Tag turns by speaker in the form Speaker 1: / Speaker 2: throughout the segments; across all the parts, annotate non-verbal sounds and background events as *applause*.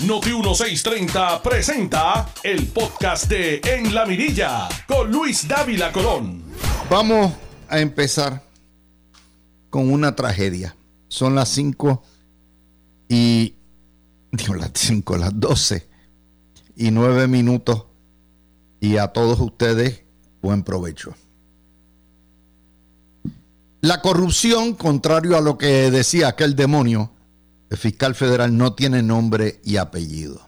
Speaker 1: Noti 1630 presenta el podcast de En la Mirilla con Luis Dávila Colón.
Speaker 2: Vamos a empezar con una tragedia. Son las 5 y. Digo, las 5, las 12 y 9 minutos. Y a todos ustedes, buen provecho. La corrupción, contrario a lo que decía aquel demonio, el fiscal federal no tiene nombre y apellido.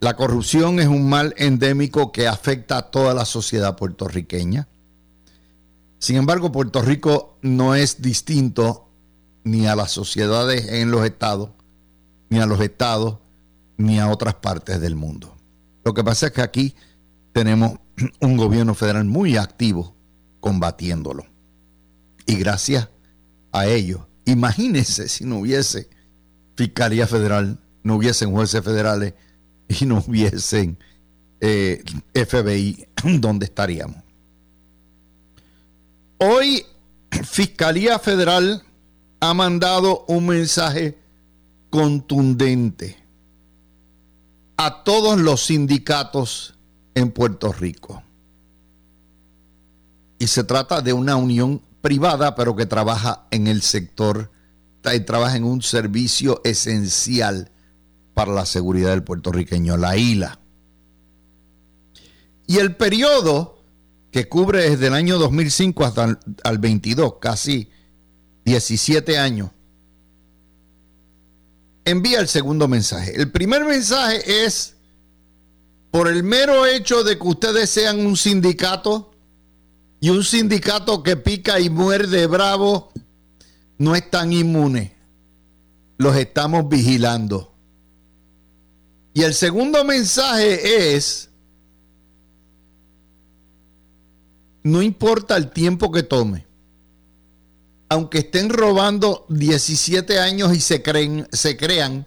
Speaker 2: La corrupción es un mal endémico que afecta a toda la sociedad puertorriqueña. Sin embargo, Puerto Rico no es distinto ni a las sociedades en los estados, ni a los estados, ni a otras partes del mundo. Lo que pasa es que aquí tenemos un gobierno federal muy activo combatiéndolo. Y gracias a ello, imagínense si no hubiese Fiscalía Federal, no hubiesen jueces federales y no hubiesen eh, FBI, *clears throat* ¿dónde estaríamos? Hoy Fiscalía Federal ha mandado un mensaje contundente a todos los sindicatos en Puerto Rico. Y se trata de una unión privada, pero que trabaja en el sector, trabaja en un servicio esencial para la seguridad del puertorriqueño, la ILA. Y el periodo que cubre desde el año 2005 hasta el 22, casi 17 años, envía el segundo mensaje. El primer mensaje es, por el mero hecho de que ustedes sean un sindicato, y un sindicato que pica y muerde bravo no es tan inmune. Los estamos vigilando. Y el segundo mensaje es, no importa el tiempo que tome, aunque estén robando 17 años y se, creen, se crean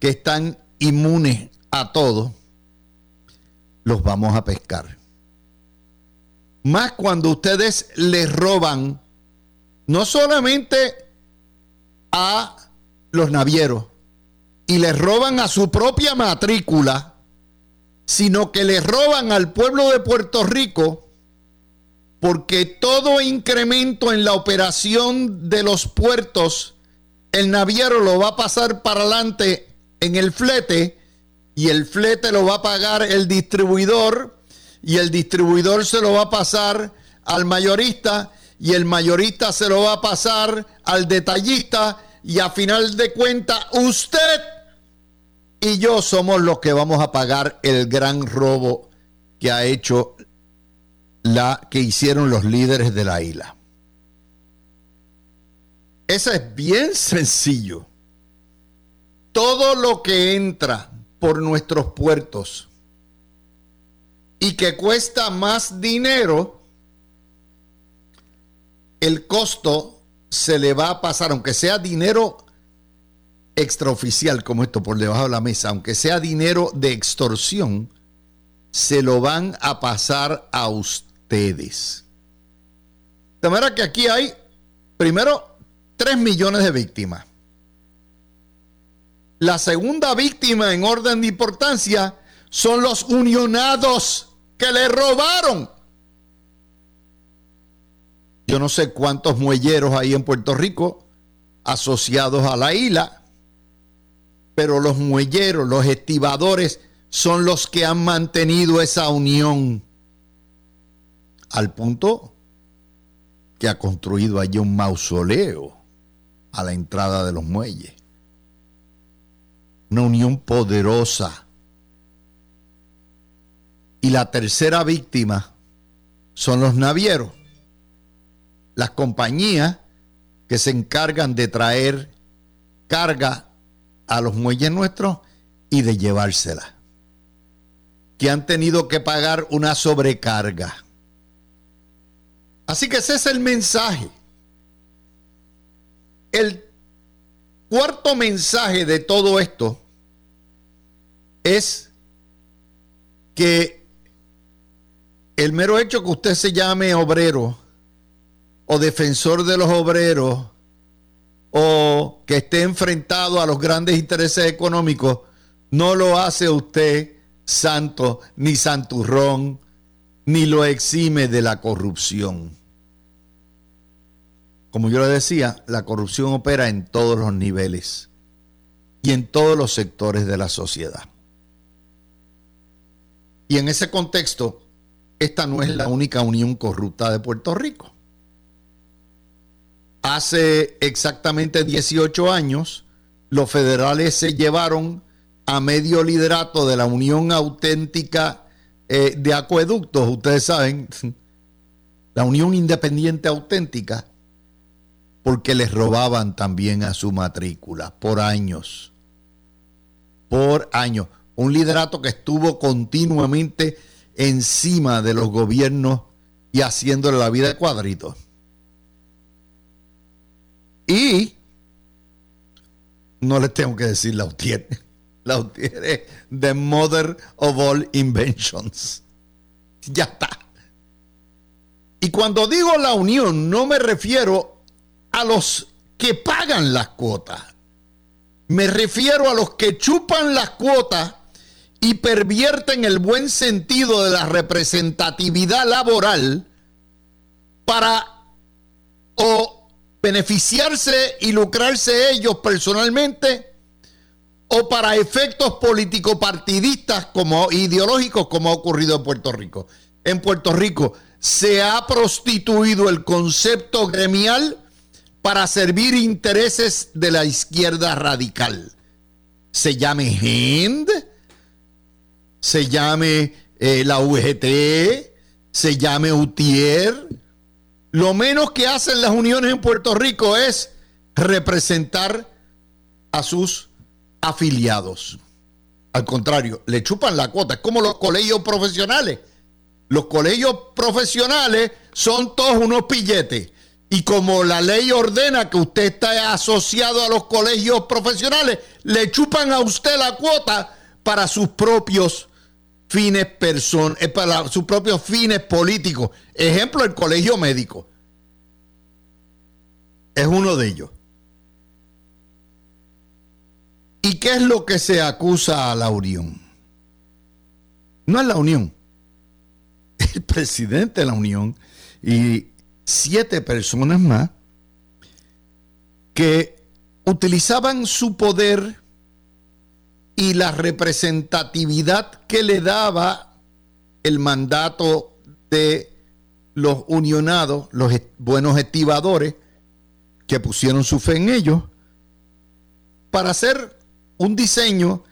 Speaker 2: que están inmunes a todo, los vamos a pescar. Más cuando ustedes les roban no solamente a los navieros y les roban a su propia matrícula, sino que les roban al pueblo de Puerto Rico porque todo incremento en la operación de los puertos, el naviero lo va a pasar para adelante en el flete y el flete lo va a pagar el distribuidor y el distribuidor se lo va a pasar al mayorista y el mayorista se lo va a pasar al detallista y a final de cuentas usted y yo somos los que vamos a pagar el gran robo que ha hecho la que hicieron los líderes de la isla. Eso es bien *laughs* sencillo. Todo lo que entra por nuestros puertos y que cuesta más dinero, el costo se le va a pasar, aunque sea dinero extraoficial como esto por debajo de la mesa, aunque sea dinero de extorsión, se lo van a pasar a ustedes. De manera que aquí hay, primero, 3 millones de víctimas. La segunda víctima en orden de importancia son los unionados que le robaron. Yo no sé cuántos muelleros hay en Puerto Rico asociados a la isla, pero los muelleros, los estibadores, son los que han mantenido esa unión al punto que ha construido allí un mausoleo a la entrada de los muelles. Una unión poderosa y la tercera víctima son los navieros, las compañías que se encargan de traer carga a los muelles nuestros y de llevársela, que han tenido que pagar una sobrecarga. Así que ese es el mensaje. El cuarto mensaje de todo esto es que el mero hecho que usted se llame obrero o defensor de los obreros o que esté enfrentado a los grandes intereses económicos, no lo hace usted santo ni santurrón, ni lo exime de la corrupción. Como yo le decía, la corrupción opera en todos los niveles y en todos los sectores de la sociedad. Y en ese contexto, esta no es la única unión corrupta de Puerto Rico. Hace exactamente 18 años, los federales se llevaron a medio liderato de la Unión Auténtica eh, de Acueductos, ustedes saben, *laughs* la Unión Independiente Auténtica, porque les robaban también a su matrícula por años. Por años. Un liderato que estuvo continuamente encima de los gobiernos y haciéndole la vida de cuadritos. Y no les tengo que decir la UTIER. *laughs* La UTIER es the mother of all inventions. Ya está. Y cuando digo la unión, no me refiero a los que pagan las cuotas. Me refiero a los que chupan las cuotas y pervierten el buen sentido de la representatividad laboral para o beneficiarse y lucrarse ellos personalmente o para efectos político-partidistas como ideológicos como ha ocurrido en Puerto Rico. En Puerto Rico se ha prostituido el concepto gremial para servir intereses de la izquierda radical. Se llame HEND, se llame eh, la UGT, se llame UTIER. Lo menos que hacen las uniones en Puerto Rico es representar a sus afiliados. Al contrario, le chupan la cuota. Es como los colegios profesionales. Los colegios profesionales son todos unos pilletes. Y como la ley ordena que usted está asociado a los colegios profesionales, le chupan a usted la cuota para sus propios fines person eh, para sus propios fines políticos. Ejemplo, el colegio médico. Es uno de ellos. ¿Y qué es lo que se acusa a la Unión? No es la Unión. *laughs* El presidente de la Unión y siete personas más que utilizaban su poder y la representatividad que le daba el mandato de los unionados, los buenos estibadores, que pusieron su fe en ellos, para hacer un diseño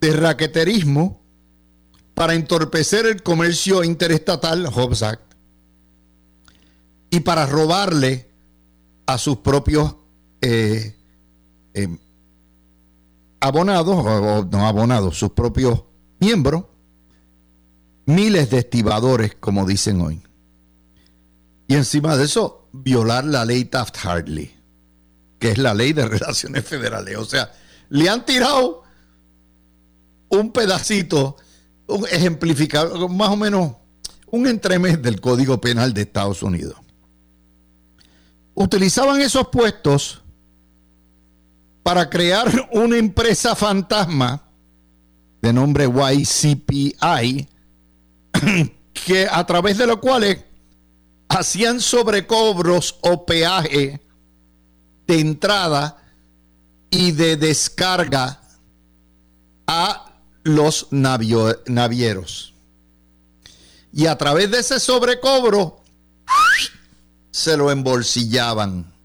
Speaker 2: de raqueterismo para entorpecer el comercio interestatal, Hobbes Act, y para robarle a sus propios eh, em, abonados, o no abonados, sus propios miembros, miles de estibadores, como dicen hoy. Y encima de eso, violar la ley Taft-Hartley, que es la ley de *laughs* relaciones federales. O sea, le han tirado un pedacito, un ejemplificado, más o menos un entremés del Código Penal de Estados Unidos utilizaban esos puestos para crear una empresa fantasma de nombre YCPI, *clears throat* que a través de lo cuales hacían sobrecobros o peaje de entrada y de descarga a los navieros. Y a través de ese sobrecobro *clears throat* se lo embolsillaban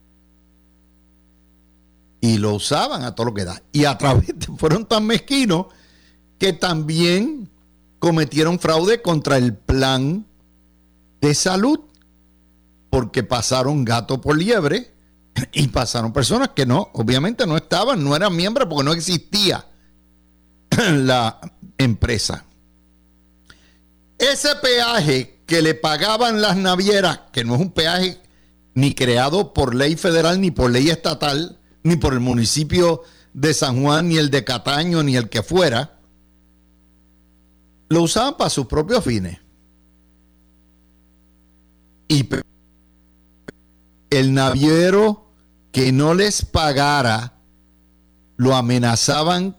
Speaker 2: y lo usaban a todo lo que da. Y a través de, fueron tan mezquinos que también cometieron fraude contra el plan de salud, porque pasaron gato por liebre y pasaron personas que no, obviamente no estaban, no eran miembros porque no existía *clears throat* la empresa. Ese peaje que le pagaban las navieras, que no es un peaje ni creado por ley federal, ni por ley estatal, ni por el municipio de San Juan, ni el de Cataño, ni el que fuera, lo usaban para sus propios fines. Y el naviero que no les pagara, lo amenazaban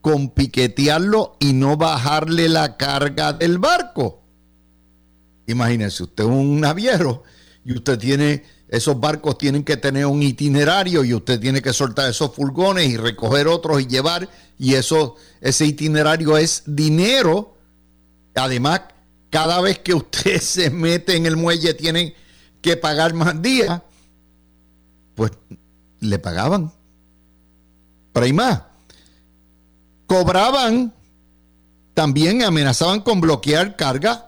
Speaker 2: con piquetearlo y no bajarle la carga del barco. Imagínense, usted es un naviero y usted tiene, esos barcos tienen que tener un itinerario y usted tiene que soltar esos furgones y recoger otros y llevar, y eso, ese itinerario es dinero. Además, cada vez que usted *laughs* se mete en el muelle tiene que pagar más días. Pues le pagaban. Pero hay más cobraban, también amenazaban con bloquear carga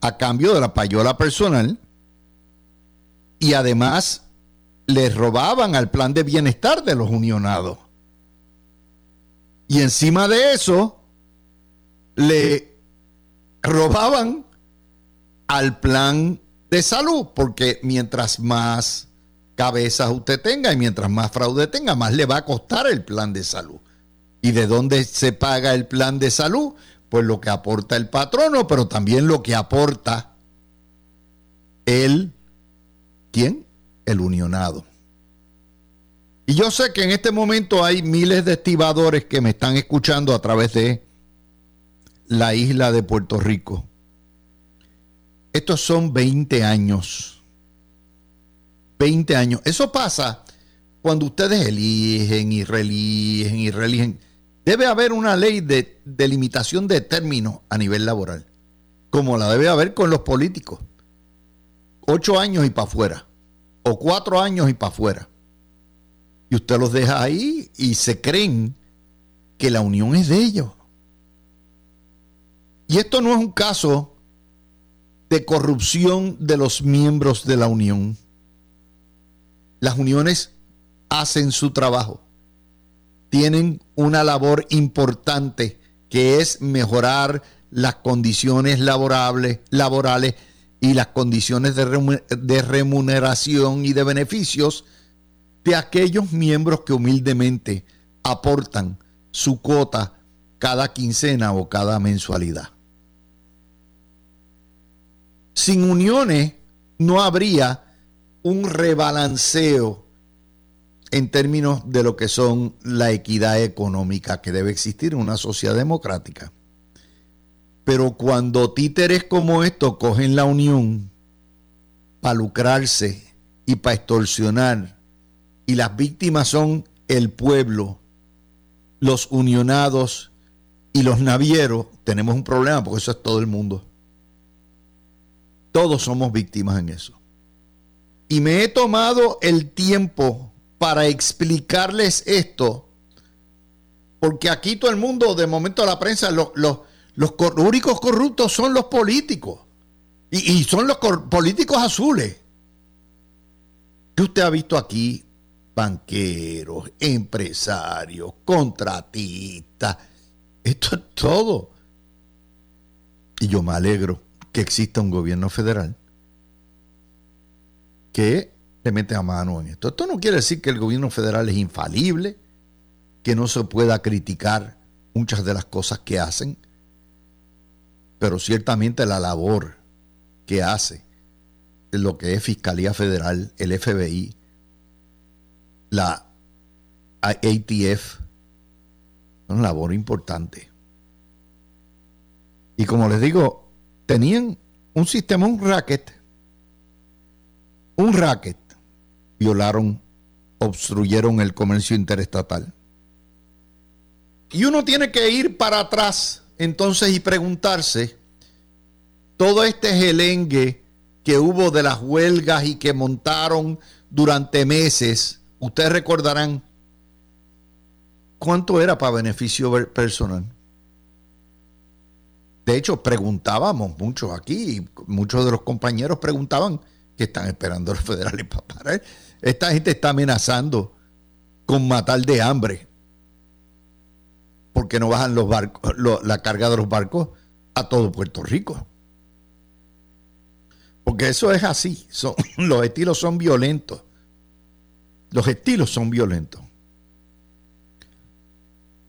Speaker 2: a cambio de la payola personal y además les robaban al plan de bienestar de los unionados. Y encima de eso, le robaban al plan de salud, porque mientras más cabezas usted tenga y mientras más fraude tenga, más le va a costar el plan de salud. ¿Y de dónde se paga el plan de salud? Pues lo que aporta el patrono, pero también lo que aporta el, ¿quién? El unionado. Y yo sé que en este momento hay miles de estibadores que me están escuchando a través de la isla de Puerto Rico. Estos son 20 años. 20 años. Eso pasa cuando ustedes eligen y religen y religen Debe haber una ley de delimitación de términos a nivel laboral, como la debe haber con los políticos. Ocho años y para afuera, o cuatro años y para afuera. Y usted los deja ahí y se creen que la unión es de ellos. Y esto no es un caso de corrupción de los miembros de la unión. Las uniones hacen su trabajo tienen una labor importante que es mejorar las condiciones laborales y las condiciones de remuneración y de beneficios de aquellos miembros que humildemente aportan su cuota cada quincena o cada mensualidad. Sin uniones no habría un rebalanceo en términos de lo que son la equidad económica que debe existir en una sociedad democrática. Pero cuando títeres como estos cogen la unión para lucrarse y para extorsionar, y las víctimas son el pueblo, los unionados y los navieros, tenemos un problema porque eso es todo el mundo. Todos somos víctimas en eso. Y me he tomado el tiempo para explicarles esto, porque aquí todo el mundo, de momento la prensa, los, únicos corruptos son los políticos, y, son los políticos azules. que usted ha visto aquí? Banqueros, empresarios, contratistas, esto es todo. Y yo me alegro que exista un gobierno federal que le mete a mano en esto. Esto no quiere decir que el gobierno federal es infalible, que no se pueda criticar muchas de las cosas que hacen, pero ciertamente la labor que hace lo que es Fiscalía Federal, el FBI, la ATF, una labor importante. Y como les digo, tenían un sistema, un racket, un racket violaron, obstruyeron el comercio interestatal. Y uno tiene que ir para atrás entonces y preguntarse, todo este gelengue que hubo de las huelgas y que montaron durante meses, ustedes recordarán cuánto era para beneficio personal. De hecho, preguntábamos mucho aquí, muchos de los compañeros preguntaban que están esperando los federales *laughs* para parar. Esta gente está amenazando con matar de hambre porque no bajan los barcos, la carga de los barcos a todo Puerto Rico. Porque eso es así. Son, *laughs* los estilos son violentos. Los estilos son violentos.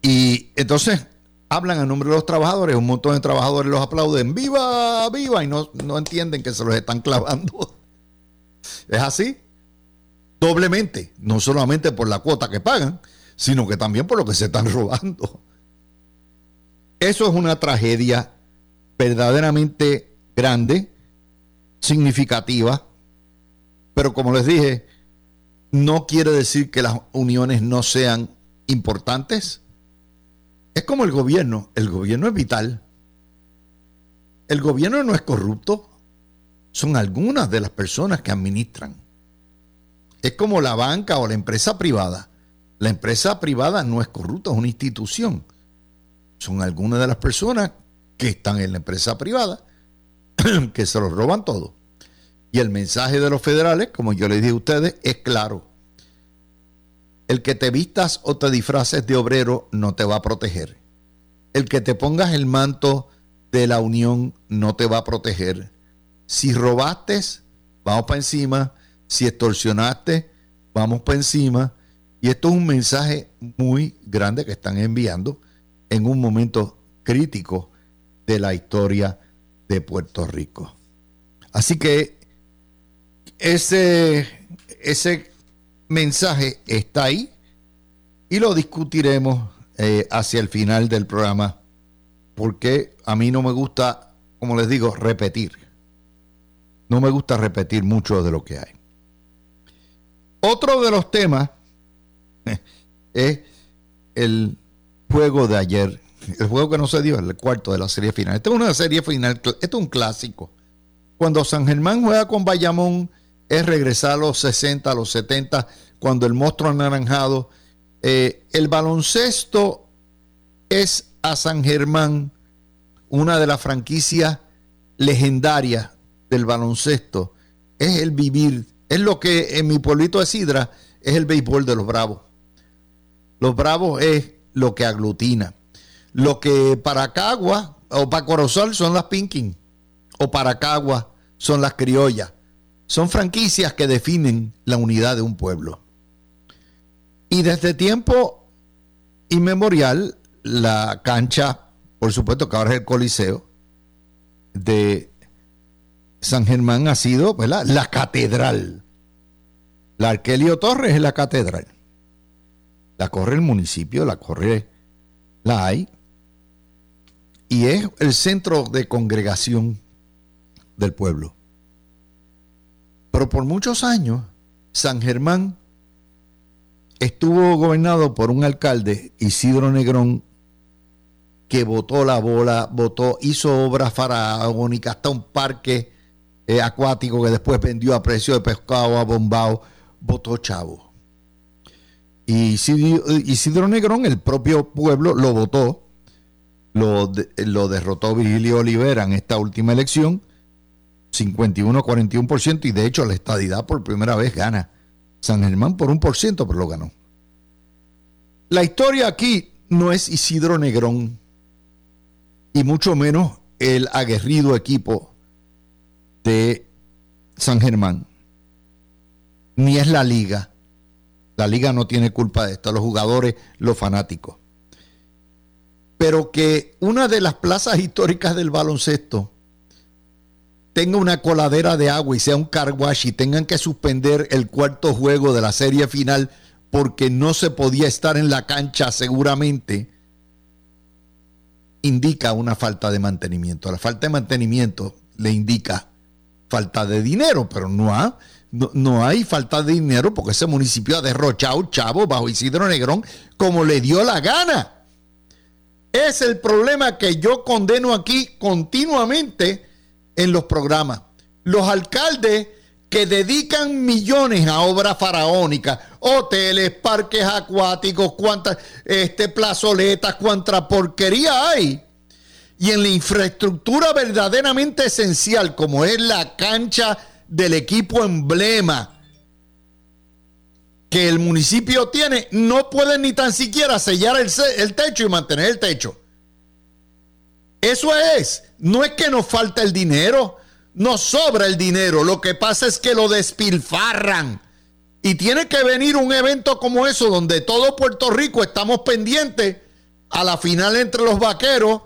Speaker 2: Y entonces hablan a nombre de los trabajadores, un montón de trabajadores los aplauden, viva, viva, y no, no entienden que se los están clavando. *laughs* Es así. doblemente, no solamente por la cuota que pagan, sino que también por lo que se están *laughs* robando. Eso es una tragedia verdaderamente grande, significativa, pero como les dije, no quiere decir que las uniones no sean importantes. Es como el gobierno, el gobierno es vital. El gobierno no es corrupto, son algunas de las personas que administran. Es como la banca o la empresa privada. La empresa privada no es corrupta, es una institución. Son algunas de las personas que están en la empresa privada *clears throat* que se lo roban todo. Y el mensaje de los federales, como yo les dije a ustedes, es claro. El que te vistas o te disfraces de obrero no te va a proteger. El que te pongas el manto de la unión no te va a proteger. Si robaste, vamos para encima. Si extorsionaste, vamos para encima. Y esto es un mensaje muy grande que están enviando en un momento crítico de la historia de Puerto Rico. Así que ese, ese mensaje está ahí y lo discutiremos eh, hacia el final del programa porque a mí no me gusta, como les digo, repetir. No me gusta repetir mucho de lo que hay. Otro de los temas *laughs* es el juego de ayer, el juego que no se dio, el cuarto de la serie final. Esta es una serie final, esto es un clásico. Cuando San Germán juega con Bayamón, es regresar a los 60, a los 70, cuando el monstruo anaranjado. Eh, el baloncesto es a San Germán una de las franquicias legendarias del baloncesto es el vivir, es lo que en mi pueblito de Sidra es el béisbol de los Bravos. Los Bravos es lo que aglutina. Lo que para Cagua o para Corozal son las Pinkin o para Cagua son las criollas. Son franquicias que definen la unidad de un pueblo. Y desde tiempo inmemorial, la cancha, por supuesto que ahora es el Coliseo, de San Germán ha sido la catedral. La Arquelio Torres es la catedral. La corre el municipio, la corre la hay. Y es el centro de congregación del pueblo. Pero por muchos años, San Germán estuvo gobernado por un alcalde, Isidro Negrón, que votó la bola, votó, hizo obras faraónicas, hasta un parque eh, acuático que después vendió a precio de pescado a bombao, votó chavo. Y Isidro Negrón, el propio pueblo, lo votó, lo, lo derrotó Virgilio Olivera en esta última elección, 51-41%, y de hecho la estadidad por primera vez gana. San Germán por un por ciento, pero lo ganó. La historia aquí no es Isidro Negrón, y mucho menos el aguerrido equipo de San Germán, ni es la liga. La liga no tiene culpa de esto, los jugadores, los fanáticos. Pero que una de las plazas históricas del baloncesto tenga una coladera de agua y sea un car y tengan que suspender el cuarto juego de la serie final porque no se podía estar en la cancha seguramente, indica una falta de mantenimiento. La falta de mantenimiento le indica falta de dinero, pero no, hay falta de dinero porque ese municipio ha derrochado chavo bajo Isidro Negrón como le dio la gana. Es el problema que yo condeno aquí continuamente en los programas. Los alcaldes que dedican millones a obras faraónicas, hoteles, parques acuáticos, cuántas este, plazoletas, cuánta porquería hay y en la infraestructura verdaderamente esencial como es la cancha del equipo emblema que el municipio tiene, no pueden ni tan siquiera sellar el, el techo y mantener el techo. Eso es, no es que nos falta el dinero, nos sobra el dinero, lo que pasa es que lo despilfarran. Y tiene que venir un evento como eso, donde todo Puerto Rico estamos pendientes a la final entre los vaqueros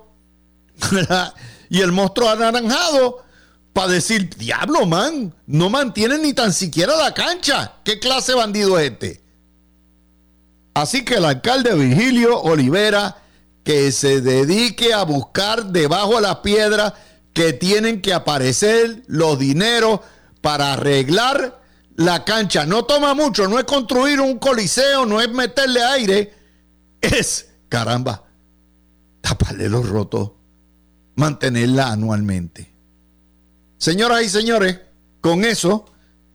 Speaker 2: *laughs* y el monstruo anaranjado para decir, diablo, man, no mantienen ni tan siquiera la cancha. ¿Qué clase de bandido es este? Así que el alcalde Virgilio Olivera, que se dedique a buscar debajo de la piedra que tienen que aparecer los dineros para arreglar la cancha. No toma mucho, no es construir un coliseo, no es meterle aire, es, caramba, taparle los rotos, mantenerla anualmente. Señoras y señores, con eso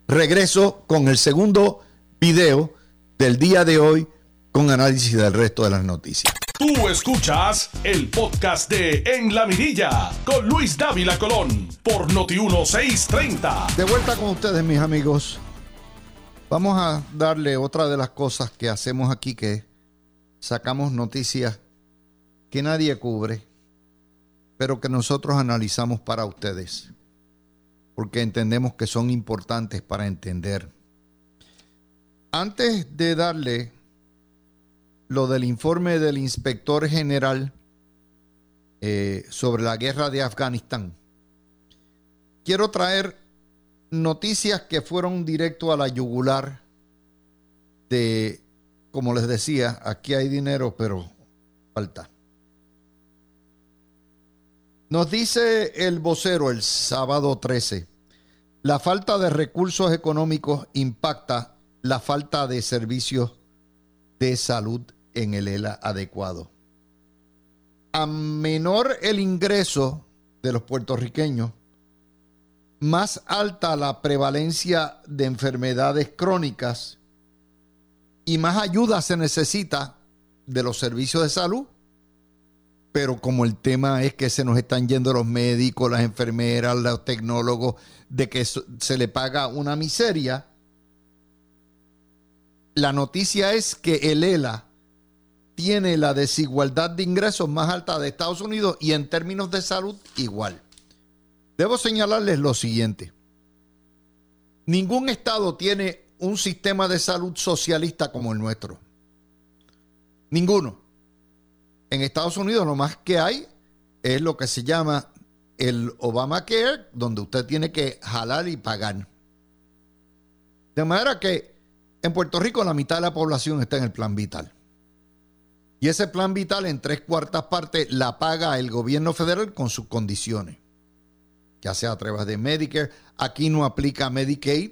Speaker 2: regreso con el segundo video del día de hoy con análisis del resto de las noticias.
Speaker 1: Tú escuchas el podcast de En la Mirilla con Luis Dávila Colón por Noti1630.
Speaker 2: De vuelta con ustedes, mis amigos. Vamos a darle otra de las cosas que hacemos aquí, que sacamos noticias que nadie cubre, pero que nosotros analizamos para ustedes, porque entendemos que son importantes para entender. Antes de darle lo del informe del inspector general eh, sobre la guerra de Afganistán. Quiero traer noticias que fueron directo a la yugular de, como les decía, aquí hay dinero, pero falta. Nos dice el vocero el sábado 13, la falta de recursos económicos impacta la falta de servicios de salud en el ELA adecuado. A menor el ingreso de los puertorriqueños, más alta la prevalencia de enfermedades crónicas y más ayuda se necesita de los servicios de salud. Pero como el tema es que se nos están yendo los médicos, las enfermeras, los tecnólogos, de que se le paga una miseria, la noticia es que el ELA tiene la desigualdad de ingresos más alta de Estados Unidos y en términos de salud igual. Debo señalarles lo siguiente. Ningún estado tiene un sistema de salud socialista como el nuestro. Ninguno. En Estados Unidos lo más que hay es lo que se llama el Obamacare, donde usted tiene que jalar y pagar. De manera que en Puerto Rico la mitad de la población está en el plan vital. Y ese plan vital en tres cuartas partes la paga el gobierno federal con sus condiciones, ya sea a través de Medicare. Aquí no aplica Medicaid.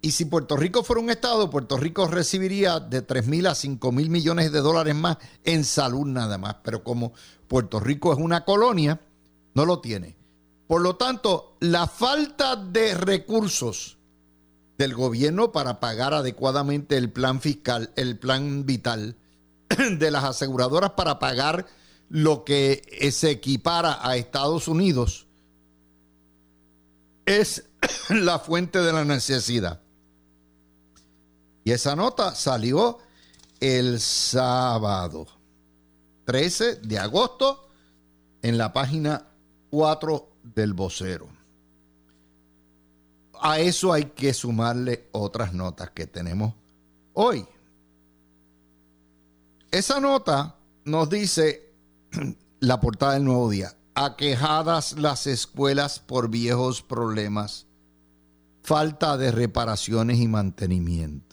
Speaker 2: Y si Puerto Rico fuera un estado, Puerto Rico recibiría de 3 mil a 5 mil millones de dólares más en salud nada más. Pero como Puerto Rico es una colonia, no lo tiene. Por lo tanto, la falta de recursos del gobierno para pagar adecuadamente el plan fiscal, el plan vital, *clears throat* de las aseguradoras para pagar lo que se equipara a Estados Unidos es *clears throat* la fuente de la necesidad. Y esa nota salió el sábado 13 de agosto en la página 4 del vocero. A eso hay que sumarle otras notas que tenemos hoy. Esa nota nos dice *clears throat* la portada del nuevo día. Aquejadas las escuelas por viejos problemas, falta de reparaciones y mantenimiento.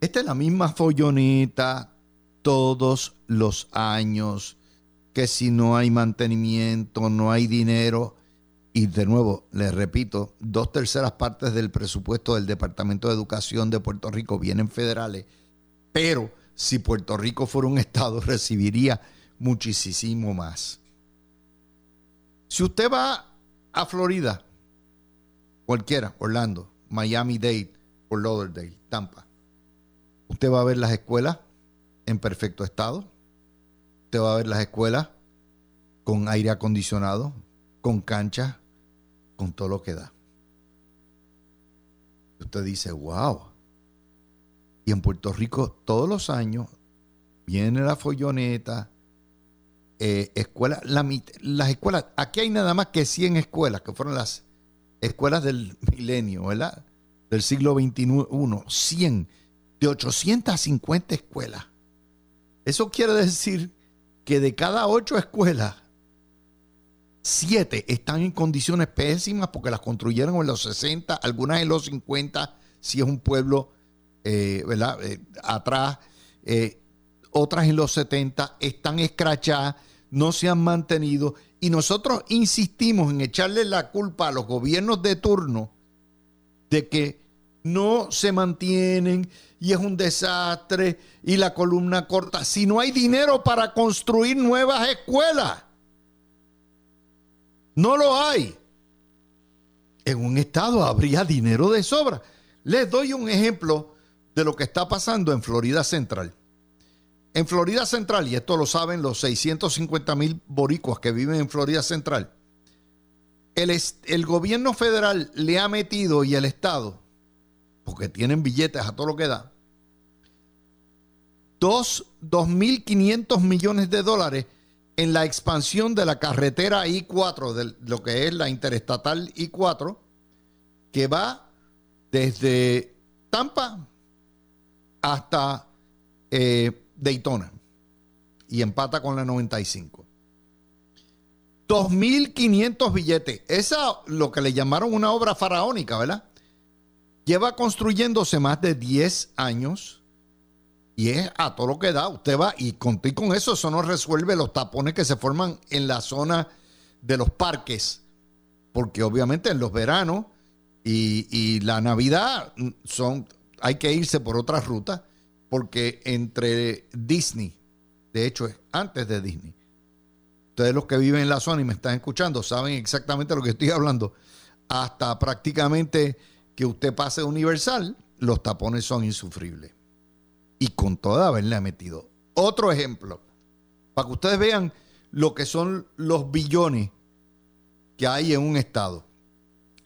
Speaker 2: Esta es la misma folloneta todos los años, que si no hay mantenimiento, no hay dinero. Y de nuevo, les repito, dos terceras partes del presupuesto del Departamento de Educación de Puerto Rico vienen federales, pero si Puerto Rico fuera un estado, *laughs* recibiría muchísimo más. Si usted va a Florida, cualquiera, Orlando, Miami Dade o Lauderdale, Tampa, usted va a ver las escuelas en perfecto estado. Usted va a ver las escuelas con aire acondicionado, con canchas, con todo lo que da. Usted dice, wow, y en Puerto Rico todos los años viene la folloneta, eh, escuelas, las escuelas, aquí hay nada más que 100 escuelas, que fueron las escuelas del milenio, ¿verdad? Del siglo XXI, 100, de 850 escuelas. Eso quiere decir que de cada ocho escuelas, siete están en condiciones pésimas porque las construyeron en los 60, algunas en los 50, si es un pueblo, eh, ¿verdad? Eh, atrás, eh, otras en los 70, están escrachadas, no se han mantenido y nosotros insistimos en echarle la culpa a los gobiernos de turno de que no se mantienen y es un desastre y la columna corta. Si no hay dinero para construir nuevas escuelas, no lo hay. En un estado habría dinero de sobra. Les doy un ejemplo de lo que está pasando en Florida Central. En Florida Central, y esto lo saben los 650 mil boricuas que viven en Florida Central, el, el, gobierno federal le ha metido y el Estado, porque tienen billetes a todo lo que da, 2.500 millones de dólares en la expansión de la carretera I4, de lo que es la interestatal I4, que va desde Tampa hasta eh, Daytona y empata con la 95. 2.500 billetes. Esa, lo que le llamaron una obra faraónica, ¿verdad? Lleva construyéndose más de 10 años y es a todo lo que da. Usted va y con, con eso, eso no resuelve los tapones que se forman en la zona de los parques. Porque obviamente en los veranos y, y la Navidad son, hay que irse por otras rutas porque entre Disney, de hecho es antes de Disney, ustedes los que viven en la zona y me están escuchando saben exactamente lo que estoy hablando, hasta prácticamente que usted pase Universal, los tapones son insufribles. Y con toda haberle metido. Otro ejemplo, para que ustedes vean lo que son los billones que hay en un estado.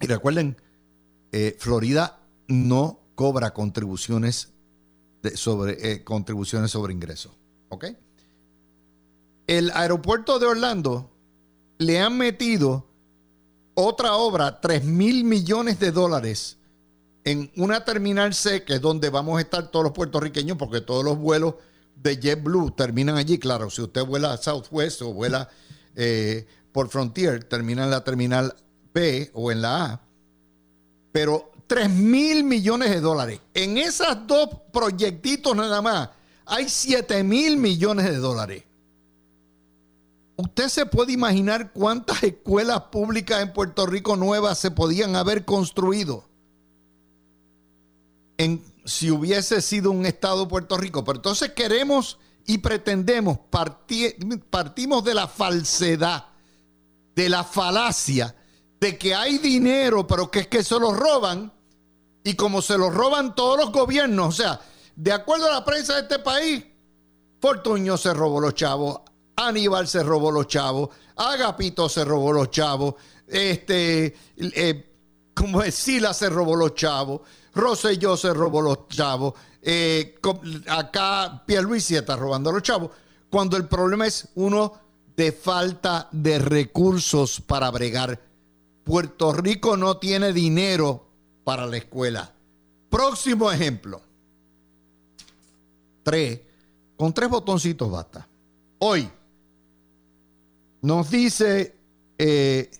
Speaker 2: Y recuerden, eh, Florida no cobra contribuciones sobre eh, contribuciones sobre ingresos. ¿Ok? El aeropuerto de Orlando le han metido otra obra, 3 mil millones de dólares, en una terminal C, que es donde vamos a estar todos los puertorriqueños, porque todos los vuelos de JetBlue terminan allí. Claro, si usted vuela a Southwest o vuela eh, por Frontier, termina en la terminal B o en la A. Pero 3 mil millones de dólares. En esos dos proyectitos nada más hay 7 mil millones de dólares. ¿Usted se puede imaginar cuántas escuelas públicas en Puerto Rico nuevas se podían haber construido en, si hubiese sido un estado Puerto Rico? Pero entonces queremos y pretendemos, partimos de la falsedad, de la falacia de que hay dinero, pero que es que se lo roban. Y como se lo roban todos los gobiernos, o sea, de acuerdo a la prensa de este país, Fortuño se robó los chavos, Aníbal se robó los chavos, Agapito se robó los chavos, este, eh, como es, Sila se robó los chavos, Rosselló se robó los chavos, eh, acá Pierluisi está robando los chavos, cuando el problema es uno de falta de recursos para bregar Puerto Rico no tiene dinero para la escuela. Próximo ejemplo. Tres. Con tres botoncitos basta. Hoy nos dice eh,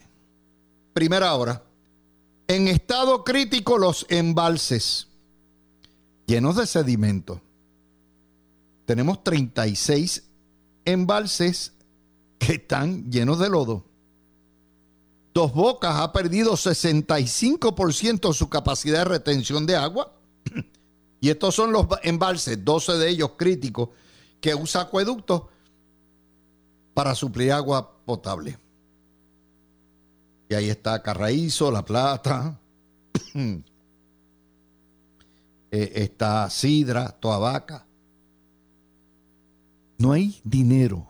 Speaker 2: primera hora, en estado crítico los embalses llenos de sedimento. Tenemos 36 embalses que están llenos de lodo. Dos Bocas ha perdido 65% de su capacidad de retención de agua. *clears throat* Y estos son los embalses, 12 de ellos críticos, que usa acueductos para suplir agua potable. Ahí está Carraízo, La Plata, *clears throat* eh, está Sidra, Toabaca. No hay dinero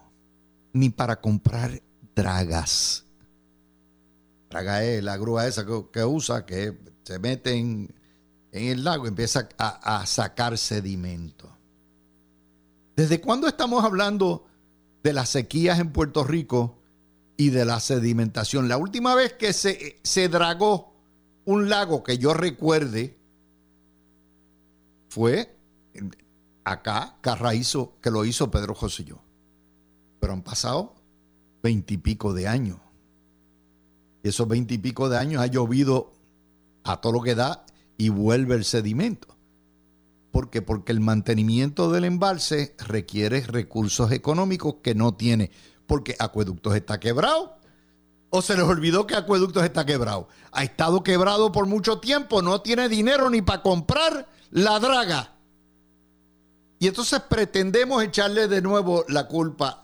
Speaker 2: ni para comprar dragas traga la grúa esa que, usa, que se mete en, el lago y empieza a, a sacar sedimento. ¿Desde cuándo estamos hablando de las sequías en Puerto Rico y de la sedimentación? La última vez que se, se dragó un lago que yo recuerde fue acá, Carraízo, que lo hizo Pedro José yo. Pero han pasado veintipico de años. Y esos veintipico de años ha llovido a todo lo que da y vuelve el sedimento. ¿Por qué? Porque el mantenimiento del embalse requiere recursos económicos que no tiene. Porque Acueductos está quebrado. ¿O se les olvidó que Acueductos está quebrado? Ha estado quebrado por mucho tiempo, no tiene dinero ni para comprar la draga. Y entonces pretendemos echarle de nuevo la culpa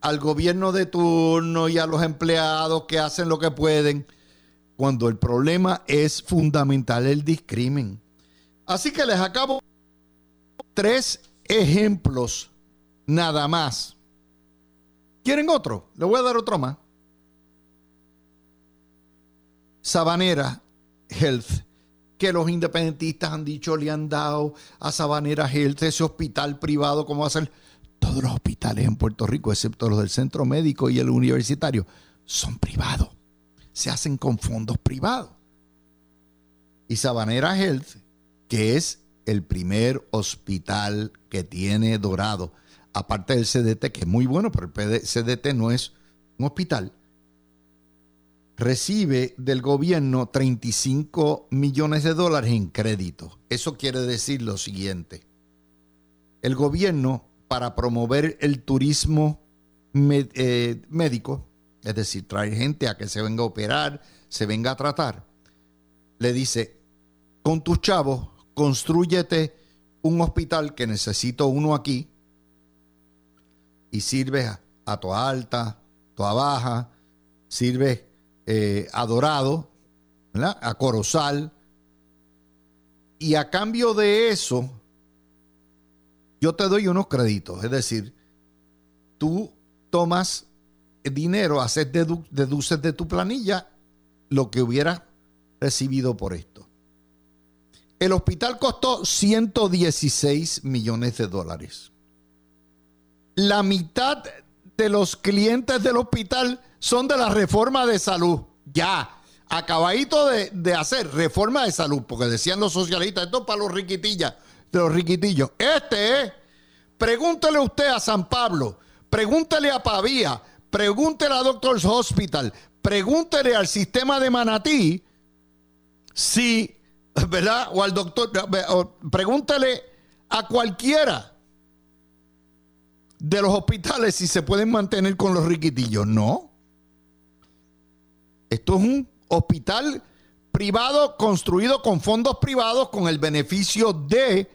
Speaker 2: al gobierno de turno y a los empleados que hacen lo que pueden, cuando el problema es fundamental el discrimen. Así que les acabo tres ejemplos nada más. ¿Quieren otro? Le voy a dar otro más. Sabanera Health que los independentistas han dicho le han dado a Sabanera Health, ese hospital privado, como ser todos los hospitales en Puerto Rico, excepto los del centro médico y el universitario, son privados. Se hacen con fondos privados. Y Sabanera Health, que es el primer hospital que tiene Dorado, aparte del CDT, que es muy bueno, pero el CDT no es un hospital, recibe del gobierno 35 millones de dólares en crédito. Eso quiere decir lo siguiente. El gobierno, para promover el turismo eh, médico, es decir, traer gente a que se venga a operar, se venga a tratar, le dice, con tus chavos, construyete un hospital que necesito uno aquí y sirve a, a toda alta, toda baja, sirve eh, adorado, a Corozal. Y a cambio de eso, yo te doy unos créditos. Es decir, tú tomas dinero, haces deduces de tu planilla lo que hubieras recibido por esto. El hospital costó 116 millones de dólares. La mitad de los clientes del hospital son de la reforma de salud. Ya, acabadito de, hacer reforma de salud, porque decían los socialistas, esto es para los riquitillas, de los riquitillos. Este es, pregúntele usted a San Pablo, pregúntele a Pavía, pregúntele a Doctors Hospital, pregúntele al sistema de Manatí si, ¿verdad? O al doctor, pregúntele a cualquiera de los hospitales si se pueden mantener con los riquitillos. No. Esto es un hospital privado construido con fondos privados con el beneficio de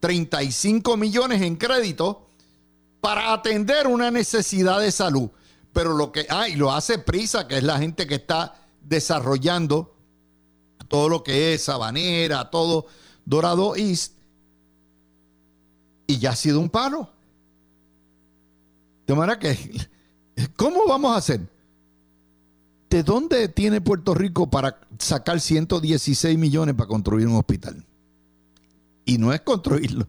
Speaker 2: 35 millones en crédito para atender una necesidad de salud. Pero lo que hay, ah, lo hace Prisa, que es la gente que está desarrollando todo lo que es Sabanera, todo Dorado East. Y ya ha sido un paro. De manera que, ¿cómo vamos a hacer? ¿De dónde tiene Puerto Rico para sacar 116 millones para construir un hospital? Y no es construirlo,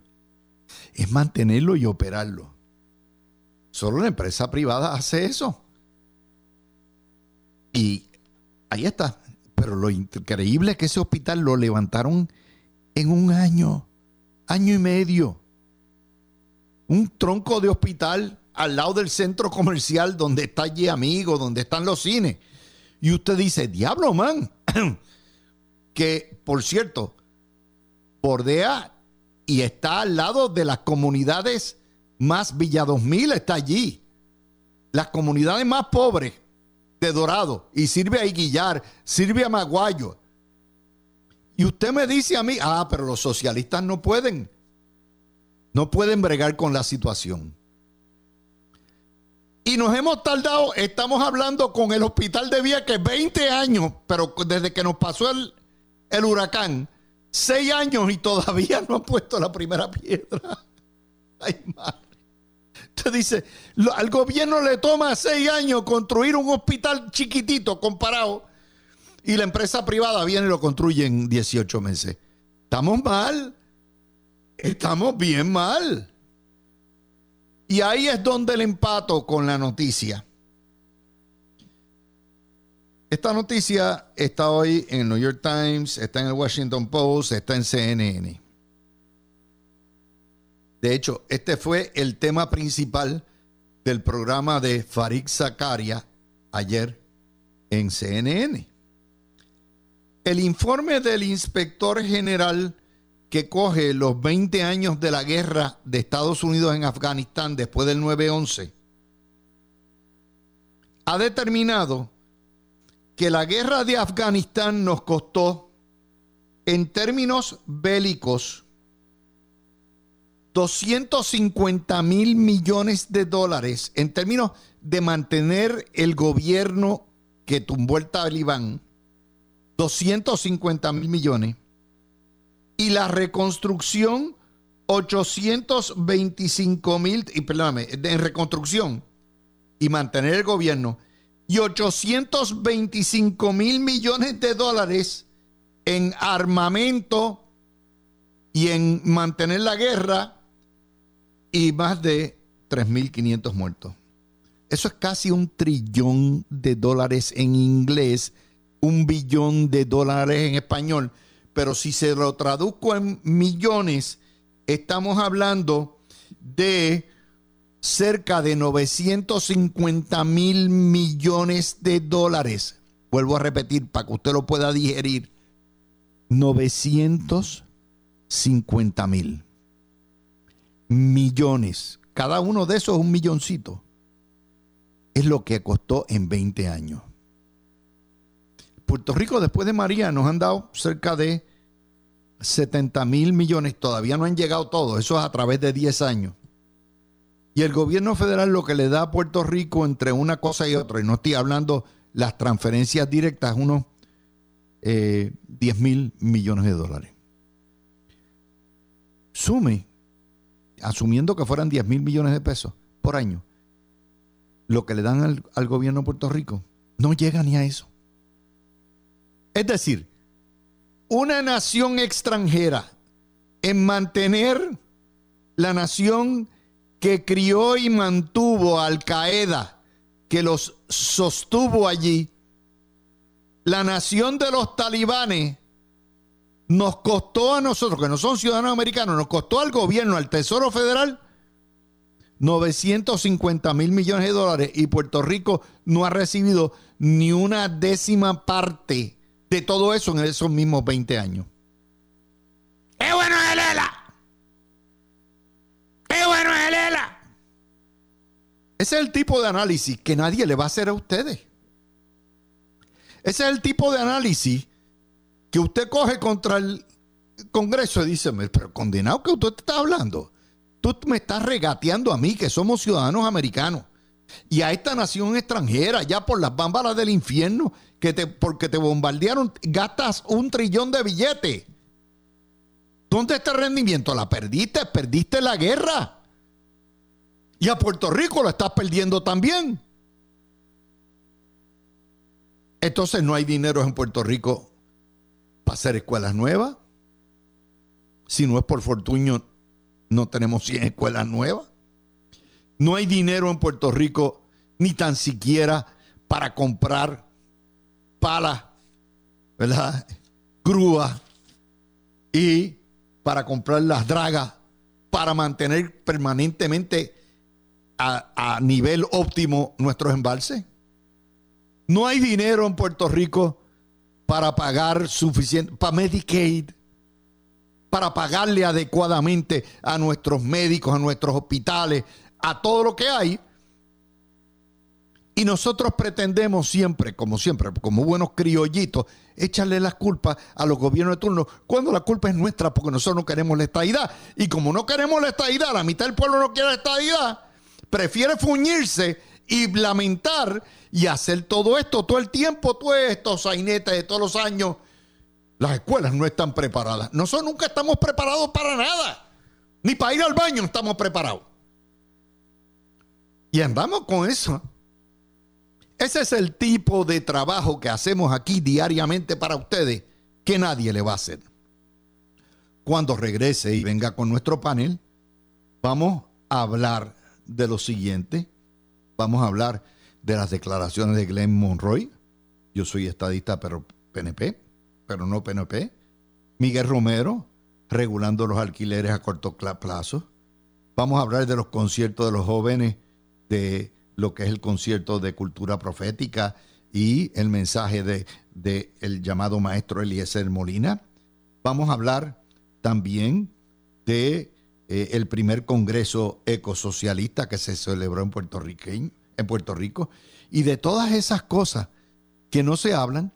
Speaker 2: es mantenerlo y operarlo. Solo la empresa privada hace eso. Y ahí está. Pero lo increíble es que ese hospital lo levantaron en un año, año y medio. Un tronco de hospital al lado del centro comercial donde está allí Amigo, donde están los cines. Y usted dice, diablo, man, *clears throat* que por cierto, bordea y está al lado de las comunidades más Villa 2000, está allí. Las comunidades más pobres de Dorado. Y sirve a Iguillar, sirve a Maguayo. Y usted me dice a mí, ah, pero los socialistas no pueden. No pueden bregar con la situación. Y nos hemos tardado, estamos hablando con el hospital de Vieques 20 años, pero desde que nos pasó el, el huracán, 6 años y todavía no han puesto la primera piedra. *laughs* Ay, madre. Usted dice, al gobierno le toma 6 años construir un hospital chiquitito comparado y la empresa privada viene y lo construye en 18 meses. Estamos mal. Estamos bien mal. Y ahí es donde el empato con la noticia. Esta noticia está hoy en el New York Times, está en el Washington Post, está en CNN. De hecho, este fue el tema principal del programa de Farid Zakaria ayer en CNN. El informe del inspector general que coge los 20 años de la guerra de Estados Unidos en Afganistán después del 9-11 ha determinado que la guerra de Afganistán nos costó en términos bélicos 250 mil millones de dólares en términos de mantener el gobierno que tumbó el talibán, 250 mil millones, y la reconstrucción, 825 mil, y perdóname, en reconstrucción y mantener el gobierno, y 825 mil millones de dólares en armamento y en mantener la guerra y más de 3.500 muertos. Eso es casi un trillón de dólares en inglés, un billón de dólares en español, pero si se lo traduzco en millones, estamos hablando de cerca de 950 mil millones de dólares. Vuelvo a repetir para que usted lo pueda digerir. 950 mil millones. Cada uno de esos es un milloncito. Es lo que costó en 20 años. Puerto Rico, después de María, nos han dado cerca de 70 mil millones. Todavía no han llegado todos. Eso es a través de 10 años. Y el gobierno federal lo que le da a Puerto Rico entre una cosa y otra, y no estoy hablando las transferencias directas, unos 10 eh, mil millones de dólares. Sume asumiendo que fueran 10 mil millones de pesos por año, lo que le dan al, gobierno de Puerto Rico no llega ni a eso. Es decir, una nación extranjera en mantener la nación que crió y mantuvo a Al Qaeda, que los sostuvo allí, la nación de los talibanes nos costó a nosotros, que no son ciudadanos americanos, nos costó al gobierno, al Tesoro Federal, 950 mil millones de dólares y Puerto Rico no ha recibido ni una décima parte de todo eso en esos mismos 20 años. ¡Qué bueno es el ELA! ¡Qué bueno es el ELA! Ese es el tipo de análisis que nadie le va a hacer a ustedes. Ese es el tipo de análisis que usted coge contra el Congreso y dice, pero condenado que usted está hablando. Tú me estás regateando a mí, que somos ciudadanos americanos, y a esta nación extranjera, ya por las bámbaras del infierno, que te, porque te bombardearon, gastas un trillón de billetes. ¿Dónde está el rendimiento? La perdiste, perdiste la guerra. Y a Puerto Rico lo estás perdiendo también. Entonces no hay dinero en Puerto Rico para hacer escuelas nuevas. Si no es por fortunio, no tenemos 100 escuelas nuevas. No hay dinero en Puerto Rico ni tan siquiera para comprar palas, ¿verdad? Grúas y para comprar las dragas para mantener permanentemente a, a nivel óptimo nuestros embalses. No hay dinero en Puerto Rico para pagar suficiente, para Medicaid, para pagarle adecuadamente a nuestros médicos, a nuestros hospitales, a todo lo que hay. Y nosotros pretendemos siempre, como siempre, como buenos criollitos, echarle las culpas a los gobiernos de turno, cuando la culpa es nuestra, porque nosotros no queremos la estadidad. Y como no queremos la estadidad, la mitad del pueblo no quiere la estadidad, prefiere fuñirse y lamentar y hacer todo esto todo el tiempo, todos estos sainetes de todos los años. Las escuelas no están preparadas. Nosotros nunca estamos preparados para nada. Ni para ir al baño estamos preparados. Y andamos con eso. Ese es el tipo de trabajo que hacemos aquí diariamente para ustedes que nadie le va a hacer. Cuando regrese y venga con nuestro panel, vamos a hablar de lo siguiente vamos a hablar de las declaraciones de Glenn Monroy. Yo soy estadista, pero PNP, pero no PNP. Miguel Romero, regulando los alquileres a corto plazo. Vamos a hablar de los conciertos de los jóvenes, de lo que es el concierto de cultura profética y el mensaje de, de el llamado maestro Eliezer Molina. Vamos a hablar también de eh, el primer congreso ecosocialista que se celebró en Puerto, en Puerto Rico y de todas esas cosas que no se hablan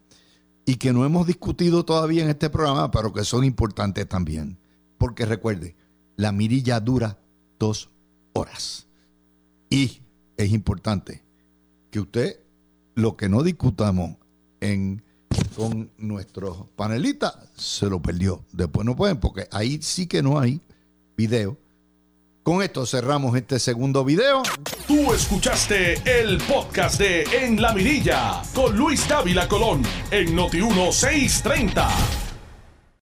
Speaker 2: y que no hemos discutido todavía en este programa, pero que son importantes también. Porque recuerde, la mirilla dura dos horas. Y es importante que usted lo que no discutamos en, con nuestros panelistas se lo perdió. Después no pueden, porque ahí sí que no hay video. Con esto cerramos este segundo video.
Speaker 1: Tú escuchaste el podcast de En la Mirilla con Luis Dávila Colón en Noti 1630.